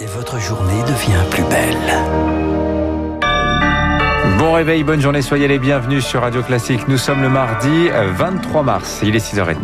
Et votre journée devient plus belle. Bon réveil, bonne journée, soyez les bienvenus sur Radio Classique. Nous sommes le mardi 23 mars, il est 6h30.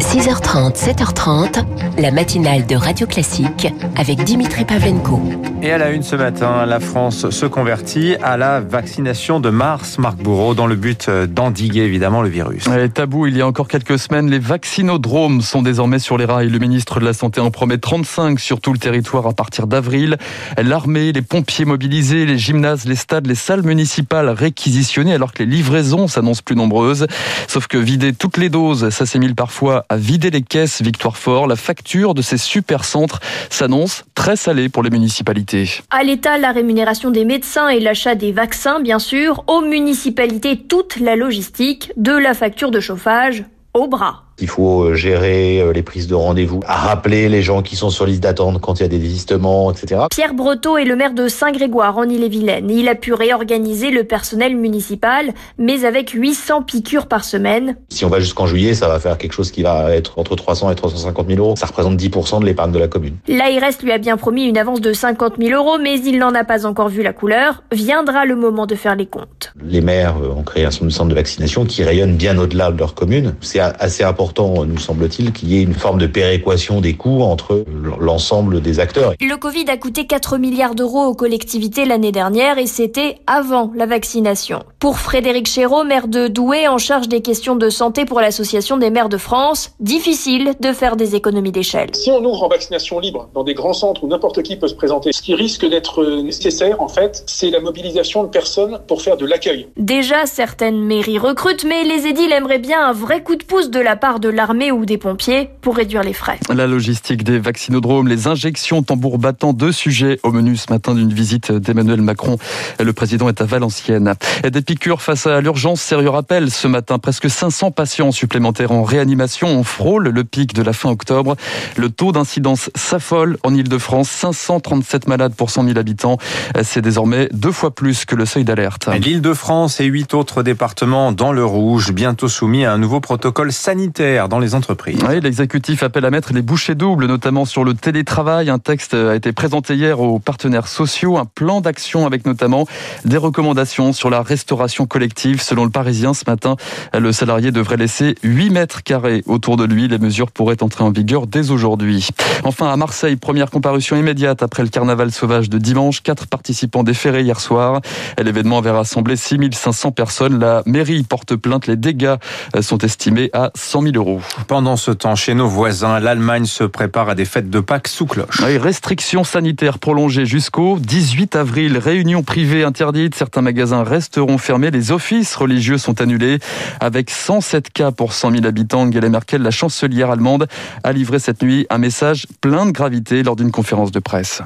6h30, 7h30, la matinale de Radio Classique avec Dimitri Pavlenko. Et à la une ce matin, la France se convertit à la vaccination de mars, Marc Bourreau, dans le but d'endiguer évidemment le virus. Et tabou, il y a encore quelques semaines, les vaccinodromes sont désormais sur les rails. Le ministre de la Santé en promet 35 sur tout le territoire à partir d'avril. L'armée, les pompiers mobilisés, les gymnases, les stades, les salles municipales réquisitionnées alors que les livraisons s'annoncent plus nombreuses. Sauf que vider toutes les doses, ça parfois à vider les caisses Victoire Fort. La facture de ces super centres s'annonce très salée pour les municipalités. À l'État, la rémunération des médecins et l'achat des vaccins, bien sûr. Aux municipalités, toute la logistique, de la facture de chauffage au bras. Il faut euh, gérer euh, les prises de rendez-vous, rappeler les gens qui sont sur liste d'attente quand il y a des désistements, etc. Pierre Breteau est le maire de Saint-Grégoire en Ille-et-Vilaine. Il a pu réorganiser le personnel municipal, mais avec 800 piqûres par semaine. Si on va jusqu'en juillet, ça va faire quelque chose qui va être entre 300 et 350 000 euros. Ça représente 10% de l'épargne de la commune. L'ARS lui a bien promis une avance de 50 000 euros, mais il n'en a pas encore vu la couleur. Viendra le moment de faire les comptes. Les maires euh, ont créé un centre de vaccination qui rayonne bien au-delà de leur commune. C'est assez important nous semble-t-il, qu'il y ait une forme de péréquation des coûts entre l'ensemble des acteurs. Le Covid a coûté 4 milliards d'euros aux collectivités l'année dernière et c'était avant la vaccination. Pour Frédéric Chéreau, maire de Douai en charge des questions de santé pour l'Association des maires de France, difficile de faire des économies d'échelle. Si on ouvre en vaccination libre dans des grands centres où n'importe qui peut se présenter, ce qui risque d'être nécessaire en fait, c'est la mobilisation de personnes pour faire de l'accueil. Déjà, certaines mairies recrutent, mais les édiles aimeraient bien un vrai coup de pouce de la part de l'armée ou des pompiers pour réduire les frais. La logistique des vaccinodromes, les injections tambour battant, deux sujets au menu ce matin d'une visite d'Emmanuel Macron. Le président est à Valenciennes. Des piqûres face à l'urgence, sérieux rappel ce matin. Presque 500 patients supplémentaires en réanimation. On frôle le pic de la fin octobre. Le taux d'incidence s'affole en Ile-de-France. 537 malades pour 100 000 habitants. C'est désormais deux fois plus que le seuil d'alerte. L'Île-de-France et huit autres départements dans le rouge, bientôt soumis à un nouveau protocole sanitaire dans les entreprises. Oui, l'exécutif appelle à mettre les bouchées doubles, notamment sur le télétravail. Un texte a été présenté hier aux partenaires sociaux, un plan d'action avec notamment des recommandations sur la restauration collective. Selon le Parisien ce matin, le salarié devrait laisser 8 mètres carrés autour de lui. Les mesures pourraient entrer en vigueur dès aujourd'hui. Enfin, à Marseille, première comparution immédiate après le carnaval sauvage de dimanche. Quatre participants déférés hier soir. L'événement avait rassemblé 6500 personnes. La mairie porte plainte. Les dégâts sont estimés à 100 000 euros. Pendant ce temps, chez nos voisins, l'Allemagne se prépare à des fêtes de Pâques sous cloche. Oui, restrictions sanitaires prolongées jusqu'au 18 avril. Réunions privées interdites. Certains magasins resteront fermés. Les offices religieux sont annulés. Avec 107 cas pour 100 000 habitants, Angela Merkel, la chancelière allemande, a livré cette nuit un message plein de gravité lors d'une conférence de presse.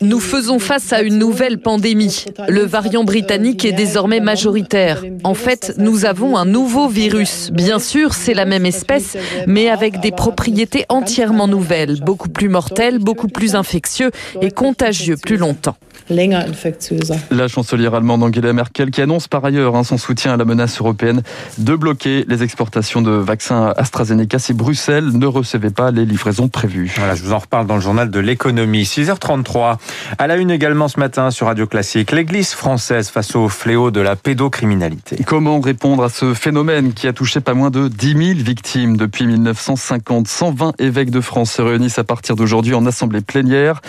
Nous faisons face à une nouvelle pandémie. Le variant britannique est désormais majoritaire. En fait, nous avons un nouveau virus. Bien sûr, c'est la même espèce, mais avec des propriétés entièrement nouvelles, beaucoup plus mortelles, beaucoup plus infectieux et contagieux plus longtemps. La chancelière allemande Angela Merkel qui annonce par ailleurs hein, son soutien à la menace européenne de bloquer les exportations de vaccins AstraZeneca si Bruxelles ne recevait pas les livraisons prévues. Voilà, je vous en reparle dans le journal de l'économie. 6h33. À la une également ce matin sur Radio Classique, l'Église française face au fléau de la pédocriminalité. Comment répondre à ce phénomène qui a touché pas moins de 10 000 victimes depuis 1950 120 évêques de France se réunissent à partir d'aujourd'hui en assemblée plénière.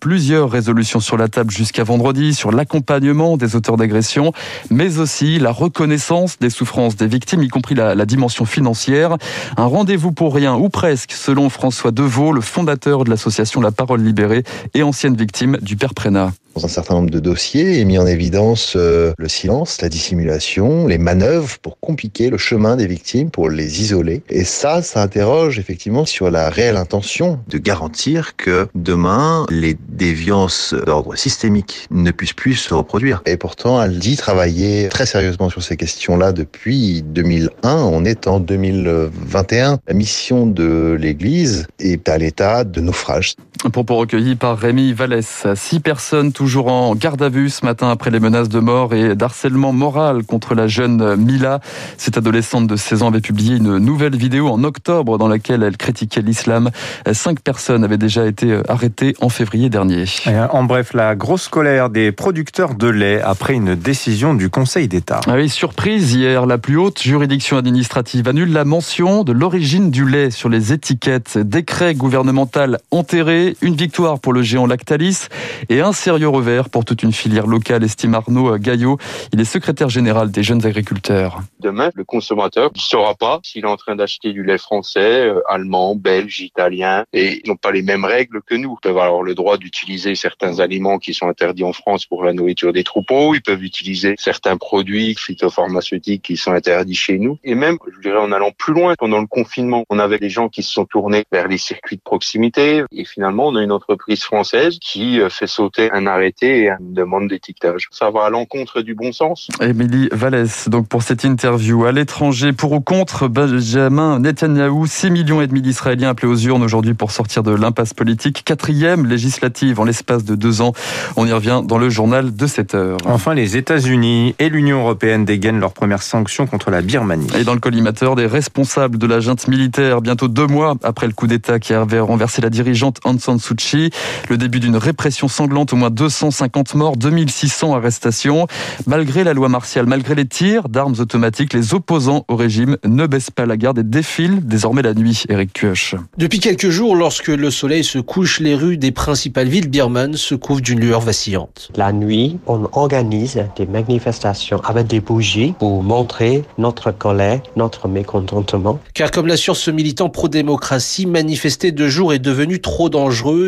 Plusieurs résolutions sur la table jusqu'à vendredi sur l'accompagnement des auteurs d'agression, mais aussi la reconnaissance des souffrances des victimes, y compris la, la dimension financière. Un rendez-vous pour rien, ou presque, selon François Deveau, le fondateur de l'association La Parole Libérée et ancienne victime du père Prénat. Dans un certain nombre de dossiers est mis en évidence euh, le silence, la dissimulation, les manœuvres pour compliquer le chemin des victimes, pour les isoler. Et ça, ça interroge effectivement sur la réelle intention de garantir que demain, les déviances d'ordre systémique ne puissent plus se reproduire. Et pourtant, elle dit travailler très sérieusement sur ces questions-là depuis 2001. On est en 2021. La mission de l'Église est à l'état de naufrage. Propos recueillis par Rémi Vallès. Six personnes toujours en garde à vue ce matin après les menaces de mort et d'harcèlement moral contre la jeune Mila. Cette adolescente de 16 ans avait publié une nouvelle vidéo en octobre dans laquelle elle critiquait l'islam. Cinq personnes avaient déjà été arrêtées en février dernier. En bref, la grosse colère des producteurs de lait après une décision du Conseil d'État. Ah oui, surprise hier, la plus haute juridiction administrative annule la mention de l'origine du lait sur les étiquettes. Décret gouvernemental enterré, une victoire pour le géant Lactalis et un sérieux revers pour toute une filière locale, estime Arnaud Gaillot. Il est secrétaire général des jeunes agriculteurs. Demain, le consommateur ne saura pas s'il est en train d'acheter du lait français, euh, allemand, belge, italien, et ils n'ont pas les mêmes règles que nous. Ils peuvent avoir le droit d'utiliser certains aliments qui sont interdits en France pour la nourriture des troupeaux, ils peuvent utiliser certains produits phytopharmaceutiques qui sont interdits chez nous, et même, je dirais, en allant plus loin, pendant le confinement, on avait des gens qui se sont tournés vers les circuits de proximité, et finalement, on a une entreprise française qui euh, fait sauter un arrêté et une demande d'étiquetage. Ça va à l'encontre du bon sens. Émilie Vallès, donc pour cette interview à l'étranger, pour ou contre Benjamin Netanyahou, 6 millions et demi d'Israéliens appelés aux urnes aujourd'hui pour sortir de l'impasse politique. Quatrième législative en l'espace de deux ans. On y revient dans le journal de 7 heures. Enfin, les États-Unis et l'Union européenne dégainent leurs premières sanctions contre la Birmanie. Et dans le collimateur, des responsables de la junte militaire, bientôt deux mois après le coup d'État qui avait renversé la dirigeante Aung San Suu Kyi. Le début d'une répression sanglante, au moins 250 morts, 2600 arrestations. Malgré la loi martiale, malgré les tirs d'armes automatiques, les opposants au régime ne baissent pas la garde et défilent désormais la nuit. Eric Kioch. Depuis quelques jours, lorsque le soleil se couche, les rues des principales villes birmanes se couvrent d'une lueur vacillante. La nuit, on organise des manifestations avec des bougies pour montrer notre colère, notre mécontentement. Car comme l'assure ce militant pro-démocratie, manifester de jour est devenu trop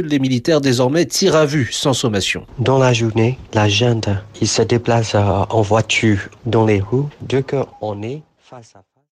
Les militaires désormais tirent à vue sans sommation. Dans la journée, la junte, il se déplace en voiture dans les rues. Dès qu'on est face à